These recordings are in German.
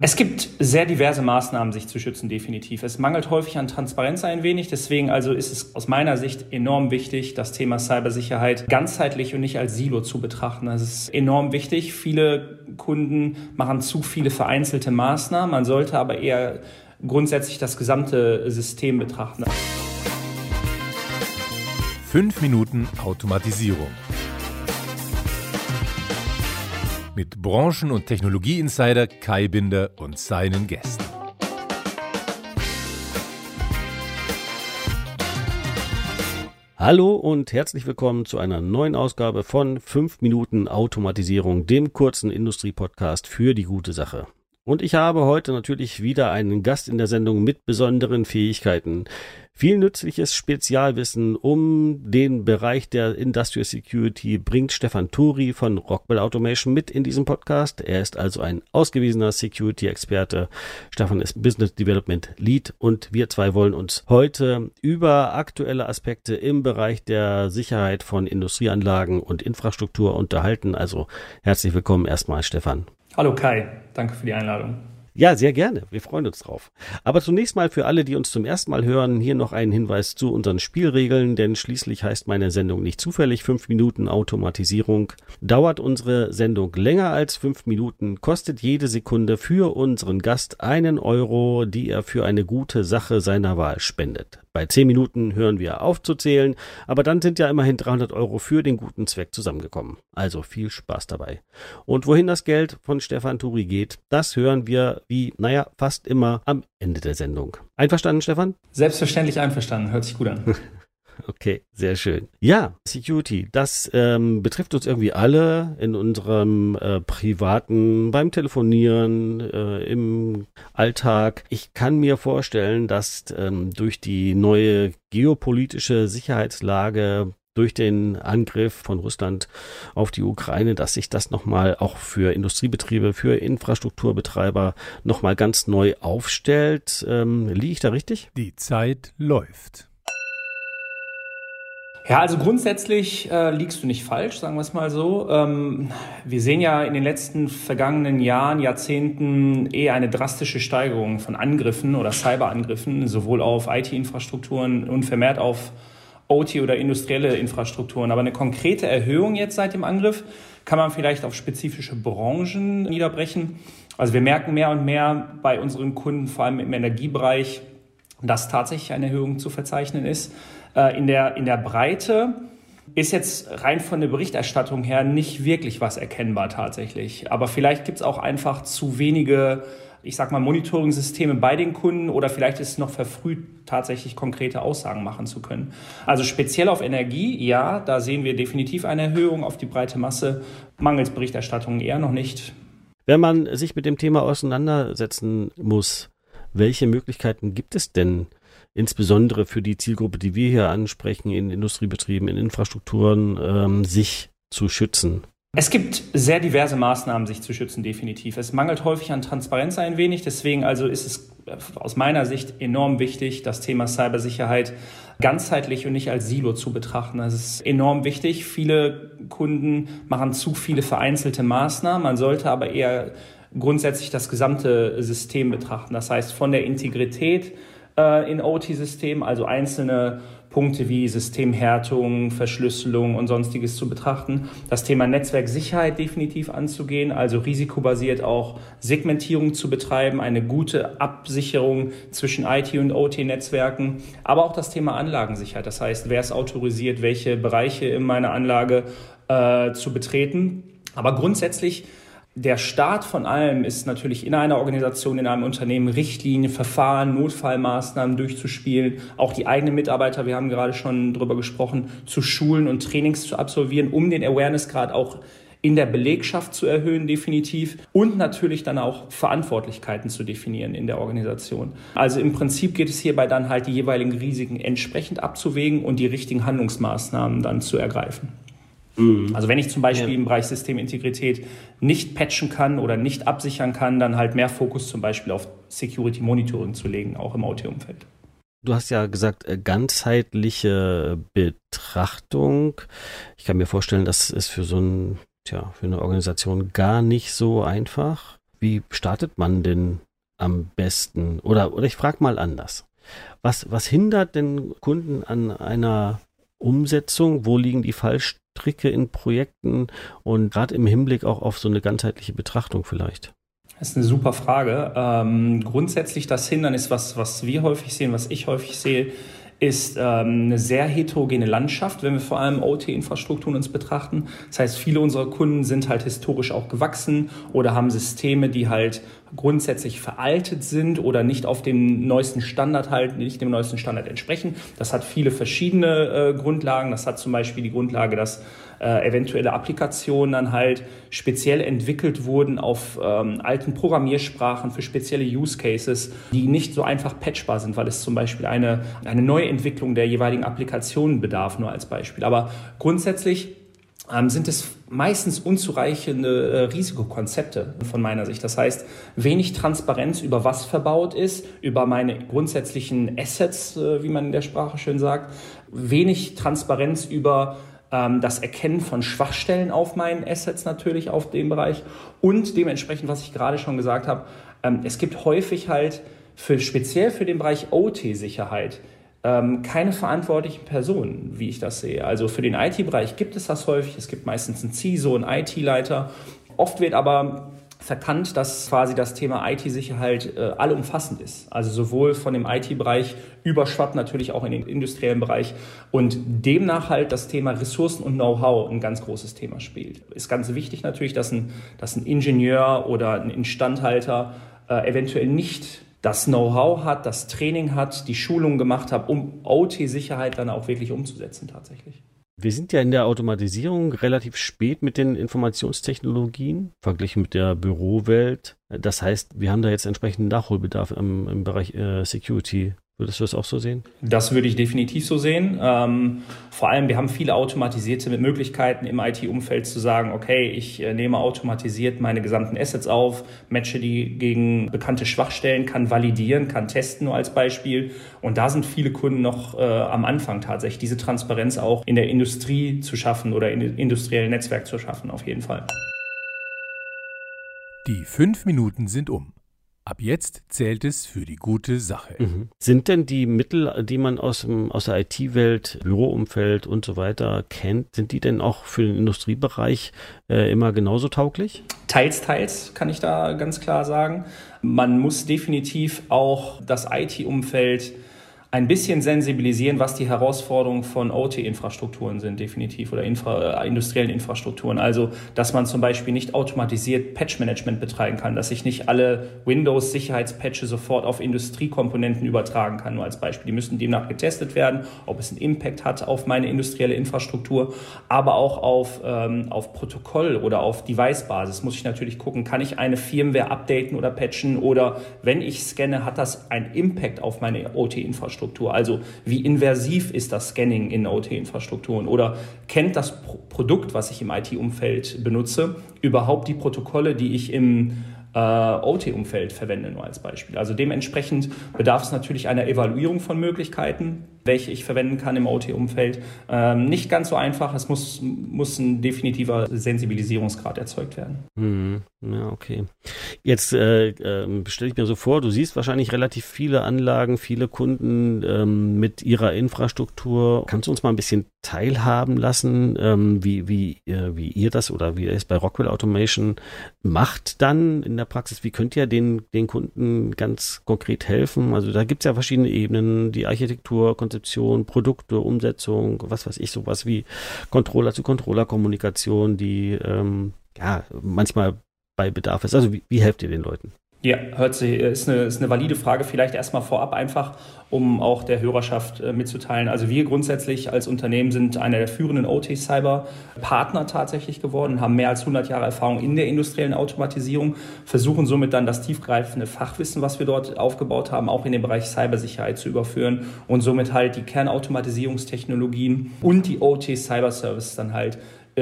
Es gibt sehr diverse Maßnahmen, sich zu schützen, definitiv. Es mangelt häufig an Transparenz ein wenig. Deswegen also ist es aus meiner Sicht enorm wichtig, das Thema Cybersicherheit ganzheitlich und nicht als Silo zu betrachten. Das ist enorm wichtig. Viele Kunden machen zu viele vereinzelte Maßnahmen. Man sollte aber eher grundsätzlich das gesamte System betrachten. Fünf Minuten Automatisierung mit Branchen- und Technologieinsider Kai Binder und seinen Gästen. Hallo und herzlich willkommen zu einer neuen Ausgabe von 5 Minuten Automatisierung, dem kurzen Industriepodcast für die gute Sache. Und ich habe heute natürlich wieder einen Gast in der Sendung mit besonderen Fähigkeiten. Viel nützliches Spezialwissen um den Bereich der Industrial Security bringt Stefan Turi von Rockwell Automation mit in diesem Podcast. Er ist also ein ausgewiesener Security-Experte. Stefan ist Business Development Lead und wir zwei wollen uns heute über aktuelle Aspekte im Bereich der Sicherheit von Industrieanlagen und Infrastruktur unterhalten. Also herzlich willkommen erstmal, Stefan. Hallo Kai, danke für die Einladung. Ja, sehr gerne. Wir freuen uns drauf. Aber zunächst mal für alle, die uns zum ersten Mal hören, hier noch ein Hinweis zu unseren Spielregeln, denn schließlich heißt meine Sendung nicht zufällig fünf Minuten Automatisierung. Dauert unsere Sendung länger als fünf Minuten, kostet jede Sekunde für unseren Gast einen Euro, die er für eine gute Sache seiner Wahl spendet. Bei zehn Minuten hören wir auf zu zählen, aber dann sind ja immerhin 300 Euro für den guten Zweck zusammengekommen. Also viel Spaß dabei. Und wohin das Geld von Stefan Turi geht, das hören wir wie, naja, fast immer am Ende der Sendung. Einverstanden, Stefan? Selbstverständlich einverstanden. Hört sich gut an. Okay, sehr schön. Ja, Security, das ähm, betrifft uns irgendwie alle in unserem äh, privaten, beim Telefonieren, äh, im Alltag. Ich kann mir vorstellen, dass ähm, durch die neue geopolitische Sicherheitslage durch den Angriff von Russland auf die Ukraine, dass sich das nochmal auch für Industriebetriebe, für Infrastrukturbetreiber nochmal ganz neu aufstellt. Ähm, liege ich da richtig? Die Zeit läuft. Ja, also grundsätzlich äh, liegst du nicht falsch, sagen wir es mal so. Ähm, wir sehen ja in den letzten vergangenen Jahren, Jahrzehnten eher eine drastische Steigerung von Angriffen oder Cyberangriffen, sowohl auf IT-Infrastrukturen und vermehrt auf OT oder industrielle Infrastrukturen. Aber eine konkrete Erhöhung jetzt seit dem Angriff kann man vielleicht auf spezifische Branchen niederbrechen. Also wir merken mehr und mehr bei unseren Kunden, vor allem im Energiebereich, dass tatsächlich eine Erhöhung zu verzeichnen ist. Äh, in, der, in der Breite ist jetzt rein von der Berichterstattung her nicht wirklich was erkennbar tatsächlich. Aber vielleicht gibt es auch einfach zu wenige, ich sag mal, Monitoring-Systeme bei den Kunden oder vielleicht ist es noch verfrüht, tatsächlich konkrete Aussagen machen zu können. Also speziell auf Energie, ja, da sehen wir definitiv eine Erhöhung auf die breite Masse. Mangels Berichterstattung eher noch nicht. Wenn man sich mit dem Thema auseinandersetzen muss, welche Möglichkeiten gibt es denn, insbesondere für die Zielgruppe, die wir hier ansprechen, in Industriebetrieben, in Infrastrukturen, ähm, sich zu schützen? Es gibt sehr diverse Maßnahmen, sich zu schützen, definitiv. Es mangelt häufig an Transparenz ein wenig. Deswegen also ist es aus meiner Sicht enorm wichtig, das Thema Cybersicherheit ganzheitlich und nicht als Silo zu betrachten. Das ist enorm wichtig. Viele Kunden machen zu viele vereinzelte Maßnahmen. Man sollte aber eher grundsätzlich das gesamte System betrachten. Das heißt, von der Integrität äh, in OT-Systemen, also einzelne Punkte wie Systemhärtung, Verschlüsselung und sonstiges zu betrachten. Das Thema Netzwerksicherheit definitiv anzugehen, also risikobasiert auch Segmentierung zu betreiben, eine gute Absicherung zwischen IT und OT-Netzwerken, aber auch das Thema Anlagensicherheit. Das heißt, wer ist autorisiert, welche Bereiche in meiner Anlage äh, zu betreten. Aber grundsätzlich der Start von allem ist natürlich in einer Organisation, in einem Unternehmen Richtlinien, Verfahren, Notfallmaßnahmen durchzuspielen, auch die eigenen Mitarbeiter, wir haben gerade schon drüber gesprochen, zu schulen und Trainings zu absolvieren, um den Awareness-Grad auch in der Belegschaft zu erhöhen, definitiv. Und natürlich dann auch Verantwortlichkeiten zu definieren in der Organisation. Also im Prinzip geht es hierbei dann halt die jeweiligen Risiken entsprechend abzuwägen und die richtigen Handlungsmaßnahmen dann zu ergreifen. Mhm. Also wenn ich zum Beispiel ja. im Bereich Systemintegrität nicht patchen kann oder nicht absichern kann, dann halt mehr Fokus zum Beispiel auf Security Monitoring zu legen, auch im OT-Umfeld. Du hast ja gesagt, äh, ganzheitliche Betrachtung. Ich kann mir vorstellen, das ist für so ein, tja, für eine Organisation gar nicht so einfach. Wie startet man denn am besten? Oder, oder ich frage mal anders. Was, was hindert denn Kunden an einer Umsetzung? Wo liegen die Fallstricke in Projekten und gerade im Hinblick auch auf so eine ganzheitliche Betrachtung vielleicht? Das ist eine super Frage. Ähm, grundsätzlich das Hindernis, was, was wir häufig sehen, was ich häufig sehe, ist ähm, eine sehr heterogene Landschaft, wenn wir vor allem OT-Infrastrukturen uns betrachten. Das heißt, viele unserer Kunden sind halt historisch auch gewachsen oder haben Systeme, die halt grundsätzlich veraltet sind oder nicht auf dem neuesten Standard halt, nicht dem neuesten Standard entsprechen. Das hat viele verschiedene äh, Grundlagen. Das hat zum Beispiel die Grundlage, dass äh, eventuelle Applikationen dann halt speziell entwickelt wurden auf ähm, alten Programmiersprachen für spezielle Use Cases, die nicht so einfach patchbar sind, weil es zum Beispiel eine, eine Neuentwicklung der jeweiligen Applikationen bedarf, nur als Beispiel. Aber grundsätzlich ähm, sind es meistens unzureichende äh, Risikokonzepte von meiner Sicht. Das heißt, wenig Transparenz über was verbaut ist, über meine grundsätzlichen Assets, äh, wie man in der Sprache schön sagt, wenig Transparenz über ähm, das Erkennen von Schwachstellen auf meinen Assets natürlich auf dem Bereich und dementsprechend, was ich gerade schon gesagt habe, ähm, es gibt häufig halt für speziell für den Bereich OT-Sicherheit ähm, keine verantwortlichen Personen, wie ich das sehe. Also für den IT-Bereich gibt es das häufig. Es gibt meistens einen CISO, einen IT-Leiter. Oft wird aber verkannt, dass quasi das Thema IT-Sicherheit äh, allumfassend ist. Also sowohl von dem IT-Bereich überschwappt natürlich auch in den industriellen Bereich und demnach halt das Thema Ressourcen und Know-how ein ganz großes Thema spielt. Ist ganz wichtig natürlich, dass ein, dass ein Ingenieur oder ein Instandhalter äh, eventuell nicht das Know-how hat, das Training hat, die Schulung gemacht hat, um OT-Sicherheit dann auch wirklich umzusetzen tatsächlich. Wir sind ja in der Automatisierung relativ spät mit den Informationstechnologien, verglichen mit der Bürowelt. Das heißt, wir haben da jetzt entsprechenden Nachholbedarf im, im Bereich äh, Security. Würdest du das auch so sehen? Das würde ich definitiv so sehen. Ähm, vor allem, wir haben viele automatisierte Möglichkeiten im IT-Umfeld zu sagen, okay, ich äh, nehme automatisiert meine gesamten Assets auf, matche die gegen bekannte Schwachstellen, kann validieren, kann testen nur als Beispiel. Und da sind viele Kunden noch äh, am Anfang tatsächlich, diese Transparenz auch in der Industrie zu schaffen oder in industriellen Netzwerk zu schaffen, auf jeden Fall. Die fünf Minuten sind um. Ab jetzt zählt es für die gute Sache. Mhm. Sind denn die Mittel, die man aus, dem, aus der IT-Welt, Büroumfeld und so weiter kennt, sind die denn auch für den Industriebereich äh, immer genauso tauglich? Teils, teils, kann ich da ganz klar sagen. Man muss definitiv auch das IT-Umfeld ein bisschen sensibilisieren, was die Herausforderungen von OT-Infrastrukturen sind, definitiv, oder infra, äh, industriellen Infrastrukturen. Also, dass man zum Beispiel nicht automatisiert Patch-Management betreiben kann, dass ich nicht alle Windows-Sicherheitspatches sofort auf Industriekomponenten übertragen kann, nur als Beispiel. Die müssen demnach getestet werden, ob es einen Impact hat auf meine industrielle Infrastruktur, aber auch auf, ähm, auf Protokoll oder auf Device-Basis muss ich natürlich gucken, kann ich eine Firmware updaten oder patchen oder wenn ich scanne, hat das einen Impact auf meine OT-Infrastruktur? Infrastruktur Also wie inversiv ist das Scanning in OT-Infrastrukturen? Oder kennt das Pro Produkt, was ich im IT-Umfeld benutze, überhaupt die Protokolle, die ich im äh, OT-Umfeld verwende, nur als Beispiel. Also dementsprechend bedarf es natürlich einer Evaluierung von Möglichkeiten welche ich verwenden kann im OT-Umfeld. Ähm, nicht ganz so einfach. Es muss, muss ein definitiver Sensibilisierungsgrad erzeugt werden. Hm, ja, okay. Jetzt äh, äh, stelle ich mir so vor, du siehst wahrscheinlich relativ viele Anlagen, viele Kunden ähm, mit ihrer Infrastruktur. Kannst du uns mal ein bisschen teilhaben lassen, ähm, wie, wie, äh, wie ihr das oder wie ihr es bei Rockwell Automation macht dann in der Praxis? Wie könnt ihr den, den Kunden ganz konkret helfen? Also da gibt es ja verschiedene Ebenen, die Architektur, Konzeption, Konzeption, Produkte, Umsetzung, was weiß ich, sowas wie Controller zu Controller-Kommunikation, die ähm, ja manchmal bei Bedarf ist. Also wie, wie helft ihr den Leuten? Ja, hört sich, ist eine, ist eine valide Frage. Vielleicht erstmal vorab einfach, um auch der Hörerschaft äh, mitzuteilen. Also wir grundsätzlich als Unternehmen sind einer der führenden OT-Cyber-Partner tatsächlich geworden, haben mehr als 100 Jahre Erfahrung in der industriellen Automatisierung, versuchen somit dann das tiefgreifende Fachwissen, was wir dort aufgebaut haben, auch in den Bereich Cybersicherheit zu überführen und somit halt die Kernautomatisierungstechnologien und die OT-Cyber-Services dann halt äh,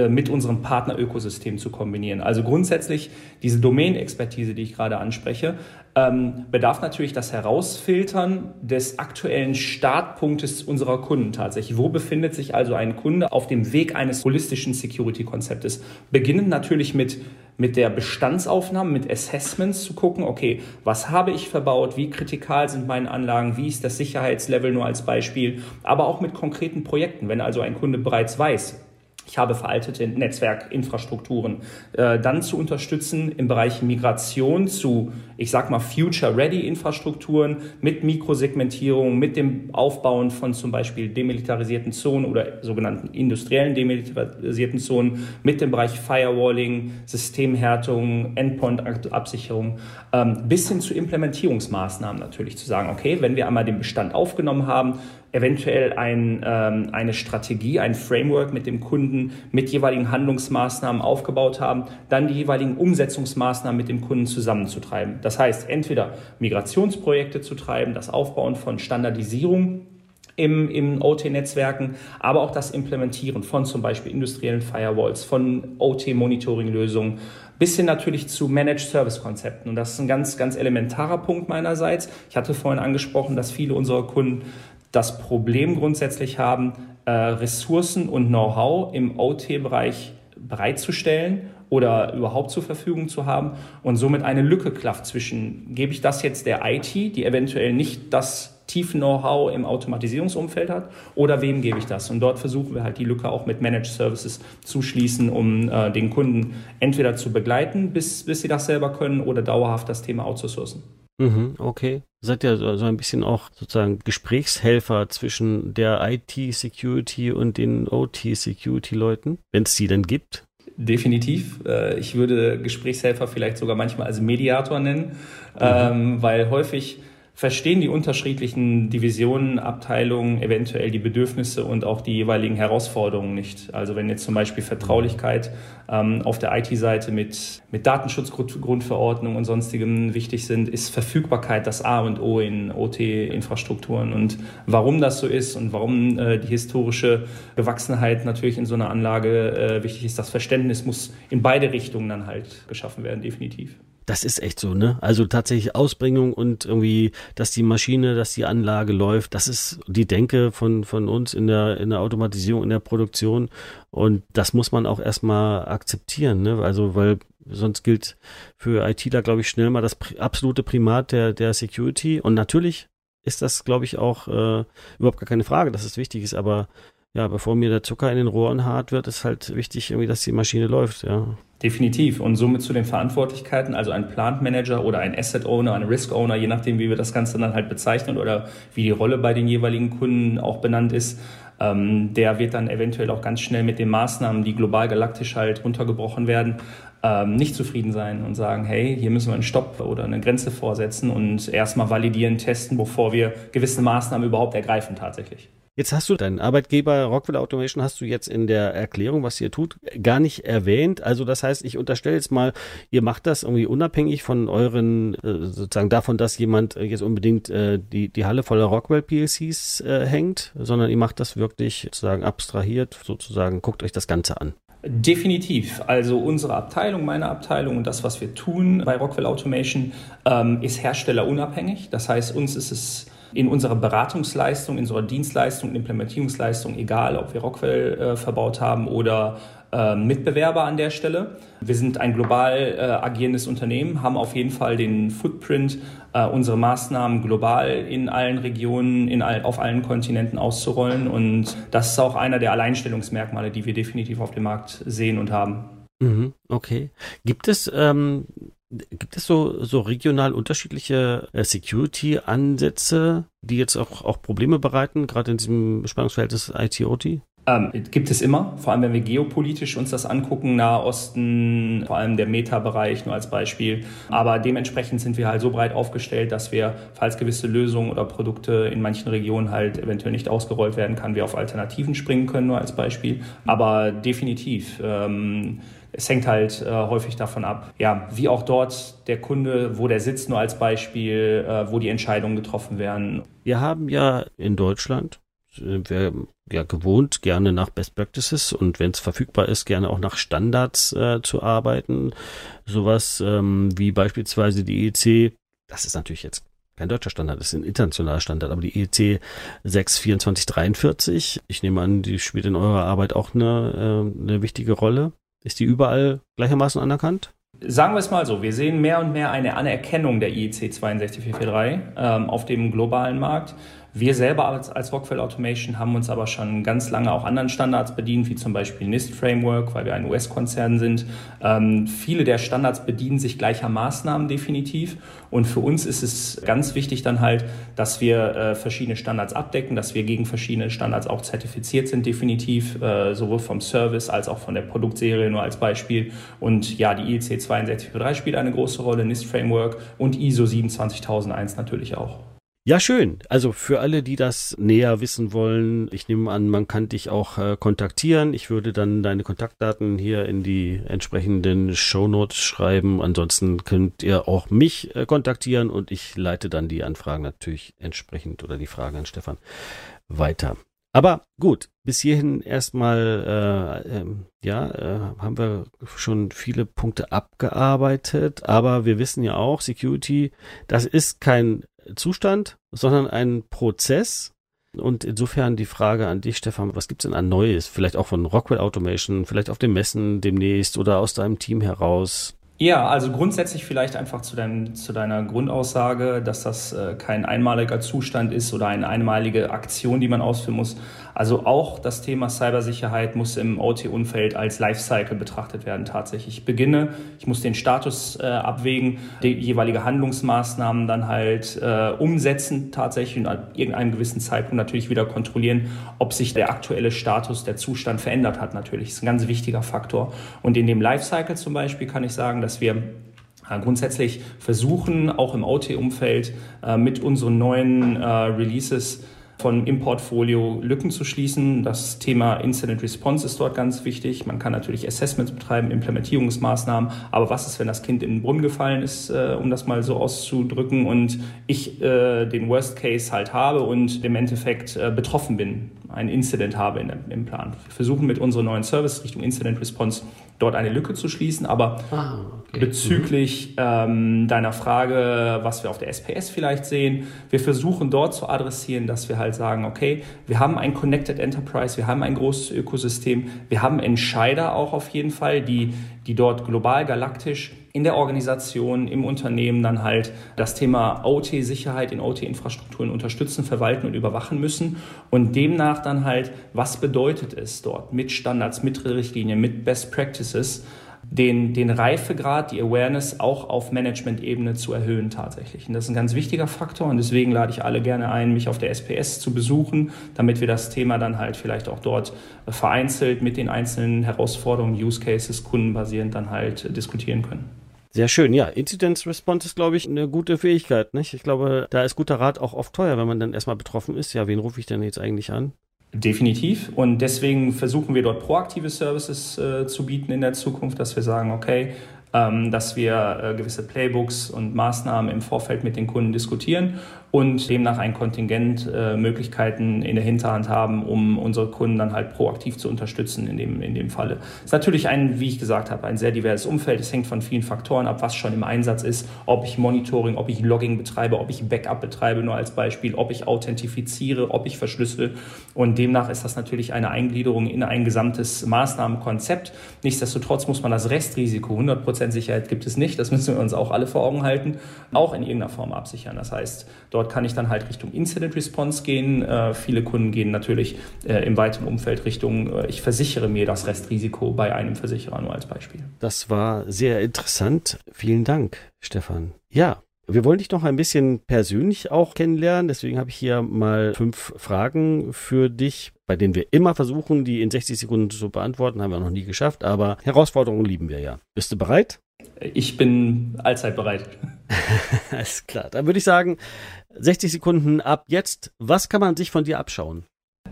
mit unserem Partnerökosystem zu kombinieren. Also grundsätzlich diese Domain-Expertise, die ich gerade anspreche, ähm, bedarf natürlich das Herausfiltern des aktuellen Startpunktes unserer Kunden tatsächlich. Wo befindet sich also ein Kunde auf dem Weg eines holistischen Security-Konzeptes? Beginnend natürlich mit mit der Bestandsaufnahme, mit Assessments zu gucken, okay, was habe ich verbaut, wie kritikal sind meine Anlagen, wie ist das Sicherheitslevel nur als Beispiel, aber auch mit konkreten Projekten. Wenn also ein Kunde bereits weiß, ich habe veraltete Netzwerkinfrastrukturen, äh, dann zu unterstützen im Bereich Migration zu, ich sag mal, Future-Ready-Infrastrukturen mit Mikrosegmentierung, mit dem Aufbauen von zum Beispiel demilitarisierten Zonen oder sogenannten industriellen demilitarisierten Zonen, mit dem Bereich Firewalling, Systemhärtung, Endpoint-Absicherung, ähm, bis hin zu Implementierungsmaßnahmen natürlich zu sagen, okay, wenn wir einmal den Bestand aufgenommen haben, eventuell ein, ähm, eine Strategie, ein Framework mit dem Kunden mit jeweiligen Handlungsmaßnahmen aufgebaut haben, dann die jeweiligen Umsetzungsmaßnahmen mit dem Kunden zusammenzutreiben. Das heißt, entweder Migrationsprojekte zu treiben, das Aufbauen von Standardisierung im, im OT-Netzwerken, aber auch das Implementieren von zum Beispiel industriellen Firewalls, von OT-Monitoring-Lösungen, bis hin natürlich zu Managed Service Konzepten. Und das ist ein ganz, ganz elementarer Punkt meinerseits. Ich hatte vorhin angesprochen, dass viele unserer Kunden das Problem grundsätzlich haben, äh, Ressourcen und Know-how im OT-Bereich bereitzustellen oder überhaupt zur Verfügung zu haben und somit eine Lücke klafft zwischen, gebe ich das jetzt der IT, die eventuell nicht das tiefen Know-how im Automatisierungsumfeld hat, oder wem gebe ich das? Und dort versuchen wir halt die Lücke auch mit Managed Services zu schließen, um äh, den Kunden entweder zu begleiten, bis, bis sie das selber können, oder dauerhaft das Thema outzusourcen. Mhm, okay. Seid ihr so ein bisschen auch sozusagen Gesprächshelfer zwischen der IT-Security und den OT-Security-Leuten, wenn es die denn gibt? Definitiv. Äh, ich würde Gesprächshelfer vielleicht sogar manchmal als Mediator nennen, mhm. Ähm, weil häufig verstehen die unterschiedlichen Divisionen, Abteilungen eventuell die Bedürfnisse und auch die jeweiligen Herausforderungen nicht. Also wenn jetzt zum Beispiel Vertraulichkeit ähm, auf der IT-Seite mit, mit Datenschutzgrundverordnung und sonstigem wichtig sind, ist Verfügbarkeit das A und O in OT-Infrastrukturen. Und warum das so ist und warum äh, die historische Gewachsenheit natürlich in so einer Anlage äh, wichtig ist, das Verständnis muss in beide Richtungen dann halt geschaffen werden, definitiv. Das ist echt so, ne? Also tatsächlich Ausbringung und irgendwie, dass die Maschine, dass die Anlage läuft, das ist die Denke von, von uns in der, in der Automatisierung, in der Produktion. Und das muss man auch erstmal akzeptieren, ne? Also, weil sonst gilt für ITler, glaube ich, schnell mal das absolute Primat der, der Security. Und natürlich ist das, glaube ich, auch äh, überhaupt gar keine Frage, dass es wichtig ist, aber ja, bevor mir der Zucker in den Rohren hart wird, ist halt wichtig, irgendwie, dass die Maschine läuft, ja. Definitiv. Und somit zu den Verantwortlichkeiten, also ein Plant Manager oder ein Asset Owner, ein Risk Owner, je nachdem, wie wir das Ganze dann halt bezeichnen oder wie die Rolle bei den jeweiligen Kunden auch benannt ist, ähm, der wird dann eventuell auch ganz schnell mit den Maßnahmen, die global galaktisch halt runtergebrochen werden, ähm, nicht zufrieden sein und sagen, hey, hier müssen wir einen Stopp oder eine Grenze vorsetzen und erstmal validieren, testen, bevor wir gewisse Maßnahmen überhaupt ergreifen tatsächlich. Jetzt hast du deinen Arbeitgeber Rockwell Automation hast du jetzt in der Erklärung, was ihr tut, gar nicht erwähnt. Also das heißt, ich unterstelle jetzt mal, ihr macht das irgendwie unabhängig von euren, äh, sozusagen davon, dass jemand jetzt unbedingt äh, die, die Halle voller Rockwell PLCs äh, hängt, sondern ihr macht das wirklich sozusagen abstrahiert, sozusagen guckt euch das Ganze an. Definitiv. Also unsere Abteilung, meine Abteilung und das, was wir tun bei Rockwell Automation, ähm, ist herstellerunabhängig. Das heißt, uns ist es in unserer Beratungsleistung, in unserer Dienstleistung, Implementierungsleistung, egal ob wir Rockwell äh, verbaut haben oder äh, Mitbewerber an der Stelle. Wir sind ein global äh, agierendes Unternehmen, haben auf jeden Fall den Footprint, äh, unsere Maßnahmen global in allen Regionen, in all, auf allen Kontinenten auszurollen. Und das ist auch einer der Alleinstellungsmerkmale, die wir definitiv auf dem Markt sehen und haben. Mhm, okay. Gibt es ähm, Gibt es so, so regional unterschiedliche äh, Security-Ansätze, die jetzt auch, auch Probleme bereiten, gerade in diesem Spannungsverhältnis IT-OT? Ähm, gibt es immer, vor allem wenn wir geopolitisch uns das angucken, Nahe Osten, vor allem der Meta-Bereich nur als Beispiel. Aber dementsprechend sind wir halt so breit aufgestellt, dass wir, falls gewisse Lösungen oder Produkte in manchen Regionen halt eventuell nicht ausgerollt werden kann, wir auf Alternativen springen können, nur als Beispiel. Aber definitiv. Ähm, es hängt halt äh, häufig davon ab, ja, wie auch dort der Kunde, wo der sitzt, nur als Beispiel, äh, wo die Entscheidungen getroffen werden. Wir haben ja in Deutschland sind wir ja gewohnt, gerne nach Best Practices und wenn es verfügbar ist, gerne auch nach Standards äh, zu arbeiten. Sowas ähm, wie beispielsweise die EC, das ist natürlich jetzt kein deutscher Standard, das ist ein internationaler Standard, aber die EC 62443, ich nehme an, die spielt in eurer Arbeit auch eine, äh, eine wichtige Rolle. Ist die überall gleichermaßen anerkannt? Sagen wir es mal so, wir sehen mehr und mehr eine Anerkennung der IEC 62443 ähm, auf dem globalen Markt. Wir selber als, als Rockwell Automation haben uns aber schon ganz lange auch anderen Standards bedient, wie zum Beispiel NIST Framework, weil wir ein US-Konzern sind. Ähm, viele der Standards bedienen sich gleicher Maßnahmen definitiv. Und für uns ist es ganz wichtig dann halt, dass wir äh, verschiedene Standards abdecken, dass wir gegen verschiedene Standards auch zertifiziert sind definitiv, äh, sowohl vom Service als auch von der Produktserie nur als Beispiel. Und ja, die IEC 62443 spielt eine große Rolle, NIST Framework und ISO 27001 natürlich auch. Ja, schön. Also für alle, die das näher wissen wollen, ich nehme an, man kann dich auch äh, kontaktieren. Ich würde dann deine Kontaktdaten hier in die entsprechenden Shownotes schreiben. Ansonsten könnt ihr auch mich äh, kontaktieren und ich leite dann die Anfragen natürlich entsprechend oder die Frage an Stefan weiter. Aber gut, bis hierhin erstmal, äh, äh, ja, äh, haben wir schon viele Punkte abgearbeitet, aber wir wissen ja auch, Security, das ist kein Zustand, sondern ein Prozess. Und insofern die Frage an dich, Stefan, was gibt's denn an Neues? Vielleicht auch von Rockwell Automation, vielleicht auf den Messen demnächst oder aus deinem Team heraus? Ja, also grundsätzlich vielleicht einfach zu, deinem, zu deiner Grundaussage, dass das äh, kein einmaliger Zustand ist oder eine einmalige Aktion, die man ausführen muss. Also auch das Thema Cybersicherheit muss im OT-Umfeld als Lifecycle betrachtet werden tatsächlich. Ich beginne, ich muss den Status äh, abwägen, die jeweilige Handlungsmaßnahmen dann halt äh, umsetzen tatsächlich und an irgendeinem gewissen Zeitpunkt natürlich wieder kontrollieren, ob sich der aktuelle Status, der Zustand verändert hat natürlich. Das ist ein ganz wichtiger Faktor. Und in dem Lifecycle zum Beispiel kann ich sagen, dass wir äh, grundsätzlich versuchen, auch im OT-Umfeld äh, mit unseren neuen äh, Releases von im Portfolio Lücken zu schließen. Das Thema Incident Response ist dort ganz wichtig. Man kann natürlich Assessments betreiben, Implementierungsmaßnahmen. Aber was ist, wenn das Kind in den Brunnen gefallen ist, äh, um das mal so auszudrücken, und ich äh, den Worst Case halt habe und im Endeffekt äh, betroffen bin, ein Incident habe in, im Plan. Wir versuchen mit unserer neuen Service Richtung Incident Response dort eine Lücke zu schließen. Aber ah, okay. bezüglich mhm. ähm, deiner Frage, was wir auf der SPS vielleicht sehen, wir versuchen dort zu adressieren, dass wir halt sagen, okay, wir haben ein Connected Enterprise, wir haben ein großes Ökosystem, wir haben Entscheider auch auf jeden Fall, die, die dort global, galaktisch in der Organisation, im Unternehmen dann halt das Thema OT-Sicherheit in OT-Infrastrukturen unterstützen, verwalten und überwachen müssen. Und demnach dann halt, was bedeutet es dort mit Standards, mit Richtlinien, mit Best Practices, den, den Reifegrad, die Awareness auch auf Management-Ebene zu erhöhen tatsächlich. Und das ist ein ganz wichtiger Faktor und deswegen lade ich alle gerne ein, mich auf der SPS zu besuchen, damit wir das Thema dann halt vielleicht auch dort vereinzelt mit den einzelnen Herausforderungen, Use Cases, kundenbasierend dann halt diskutieren können. Sehr schön, ja. Incidence Response ist, glaube ich, eine gute Fähigkeit, nicht? Ich glaube, da ist guter Rat auch oft teuer, wenn man dann erstmal betroffen ist. Ja, wen rufe ich denn jetzt eigentlich an? Definitiv. Und deswegen versuchen wir dort proaktive Services äh, zu bieten in der Zukunft, dass wir sagen, okay, dass wir äh, gewisse Playbooks und Maßnahmen im Vorfeld mit den Kunden diskutieren und demnach ein Kontingent äh, Möglichkeiten in der Hinterhand haben, um unsere Kunden dann halt proaktiv zu unterstützen in dem, in dem Falle. Es ist natürlich ein, wie ich gesagt habe, ein sehr diverses Umfeld. Es hängt von vielen Faktoren ab, was schon im Einsatz ist, ob ich Monitoring, ob ich Logging betreibe, ob ich Backup betreibe, nur als Beispiel, ob ich authentifiziere, ob ich verschlüssel. Und demnach ist das natürlich eine Eingliederung in ein gesamtes Maßnahmenkonzept. Nichtsdestotrotz muss man das Restrisiko, 100% Sicherheit gibt es nicht, das müssen wir uns auch alle vor Augen halten, auch in irgendeiner Form absichern. Das heißt, Dort kann ich dann halt Richtung Incident Response gehen. Äh, viele Kunden gehen natürlich äh, im weiteren Umfeld Richtung, äh, ich versichere mir das Restrisiko bei einem Versicherer, nur als Beispiel. Das war sehr interessant. Vielen Dank, Stefan. Ja, wir wollen dich noch ein bisschen persönlich auch kennenlernen. Deswegen habe ich hier mal fünf Fragen für dich, bei denen wir immer versuchen, die in 60 Sekunden zu beantworten. Haben wir noch nie geschafft, aber Herausforderungen lieben wir ja. Bist du bereit? Ich bin allzeit bereit. Alles klar. Dann würde ich sagen, 60 Sekunden ab jetzt. Was kann man sich von dir abschauen?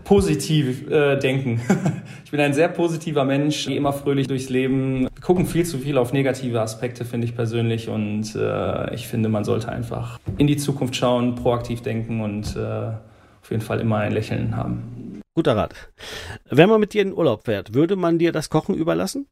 Positiv äh, denken. ich bin ein sehr positiver Mensch, gehe immer fröhlich durchs Leben. Wir gucken viel zu viel auf negative Aspekte, finde ich persönlich. Und äh, ich finde, man sollte einfach in die Zukunft schauen, proaktiv denken und äh, auf jeden Fall immer ein Lächeln haben. Guter Rat. Wenn man mit dir in Urlaub fährt, würde man dir das Kochen überlassen?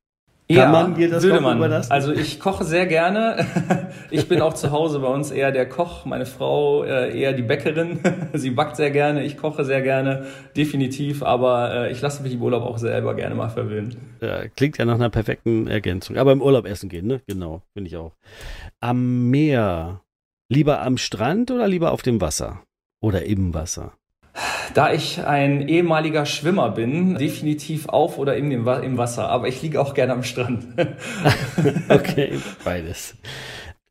Kann ja, man dir das würde man. überlassen? Also ich koche sehr gerne. Ich bin auch zu Hause bei uns eher der Koch, meine Frau äh, eher die Bäckerin. Sie backt sehr gerne, ich koche sehr gerne, definitiv. Aber äh, ich lasse mich im Urlaub auch selber gerne mal verwöhnen. Ja, klingt ja nach einer perfekten Ergänzung. Aber im Urlaub essen gehen, ne? Genau, finde ich auch. Am Meer. Lieber am Strand oder lieber auf dem Wasser? Oder im Wasser? Da ich ein ehemaliger Schwimmer bin, definitiv auf oder im, im Wasser, aber ich liege auch gerne am Strand. okay, beides.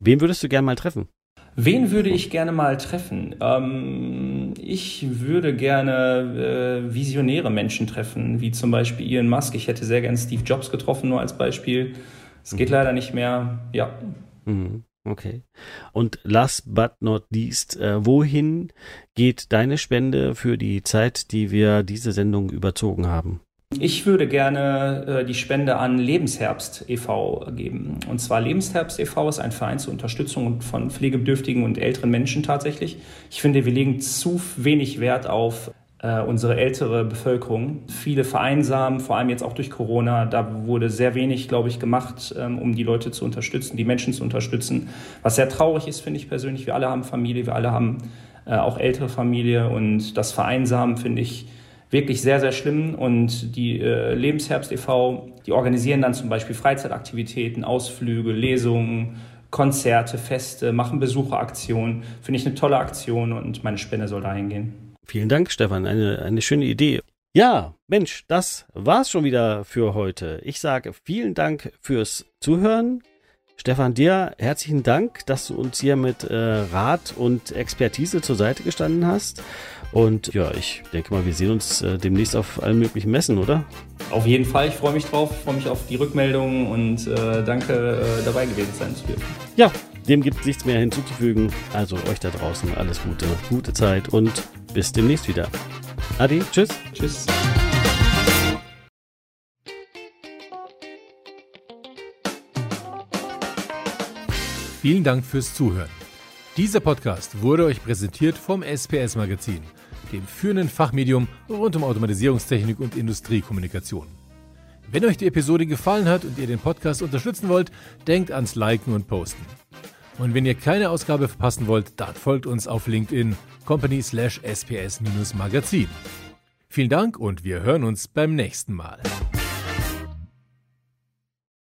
Wen würdest du gerne mal treffen? Wen würde ich gerne mal treffen? Ähm, ich würde gerne äh, visionäre Menschen treffen, wie zum Beispiel Elon Musk. Ich hätte sehr gerne Steve Jobs getroffen, nur als Beispiel. Es geht mhm. leider nicht mehr. Ja. Mhm. Okay. Und last but not least, äh, wohin geht deine Spende für die Zeit, die wir diese Sendung überzogen haben? Ich würde gerne äh, die Spende an Lebensherbst e.V. geben. Und zwar Lebensherbst e.V. ist ein Verein zur Unterstützung von pflegebedürftigen und älteren Menschen tatsächlich. Ich finde, wir legen zu wenig Wert auf äh, unsere ältere Bevölkerung. Viele vereinsamen, vor allem jetzt auch durch Corona. Da wurde sehr wenig, glaube ich, gemacht, ähm, um die Leute zu unterstützen, die Menschen zu unterstützen. Was sehr traurig ist, finde ich persönlich. Wir alle haben Familie, wir alle haben äh, auch ältere Familie und das Vereinsamen finde ich wirklich sehr, sehr schlimm. Und die äh, Lebensherbst e.V., die organisieren dann zum Beispiel Freizeitaktivitäten, Ausflüge, Lesungen, Konzerte, Feste, machen Besucheraktionen. Finde ich eine tolle Aktion und meine Spende soll dahin gehen. Vielen Dank, Stefan. Eine, eine schöne Idee. Ja, Mensch, das war's schon wieder für heute. Ich sage vielen Dank fürs Zuhören. Stefan, dir herzlichen Dank, dass du uns hier mit äh, Rat und Expertise zur Seite gestanden hast. Und ja, ich denke mal, wir sehen uns äh, demnächst auf allen möglichen Messen, oder? Auf jeden Fall, ich freue mich drauf, freue mich auf die Rückmeldungen und äh, danke, äh, dabei gewesen sein zu dürfen. Ja, dem gibt es nichts mehr hinzuzufügen. Also euch da draußen alles Gute, gute Zeit und bis demnächst wieder. Adi, tschüss. Tschüss. Vielen Dank fürs Zuhören. Dieser Podcast wurde euch präsentiert vom SPS Magazin, dem führenden Fachmedium rund um Automatisierungstechnik und Industriekommunikation. Wenn euch die Episode gefallen hat und ihr den Podcast unterstützen wollt, denkt ans Liken und Posten. Und wenn ihr keine Ausgabe verpassen wollt, dann folgt uns auf LinkedIn company sps-magazin. Vielen Dank und wir hören uns beim nächsten Mal.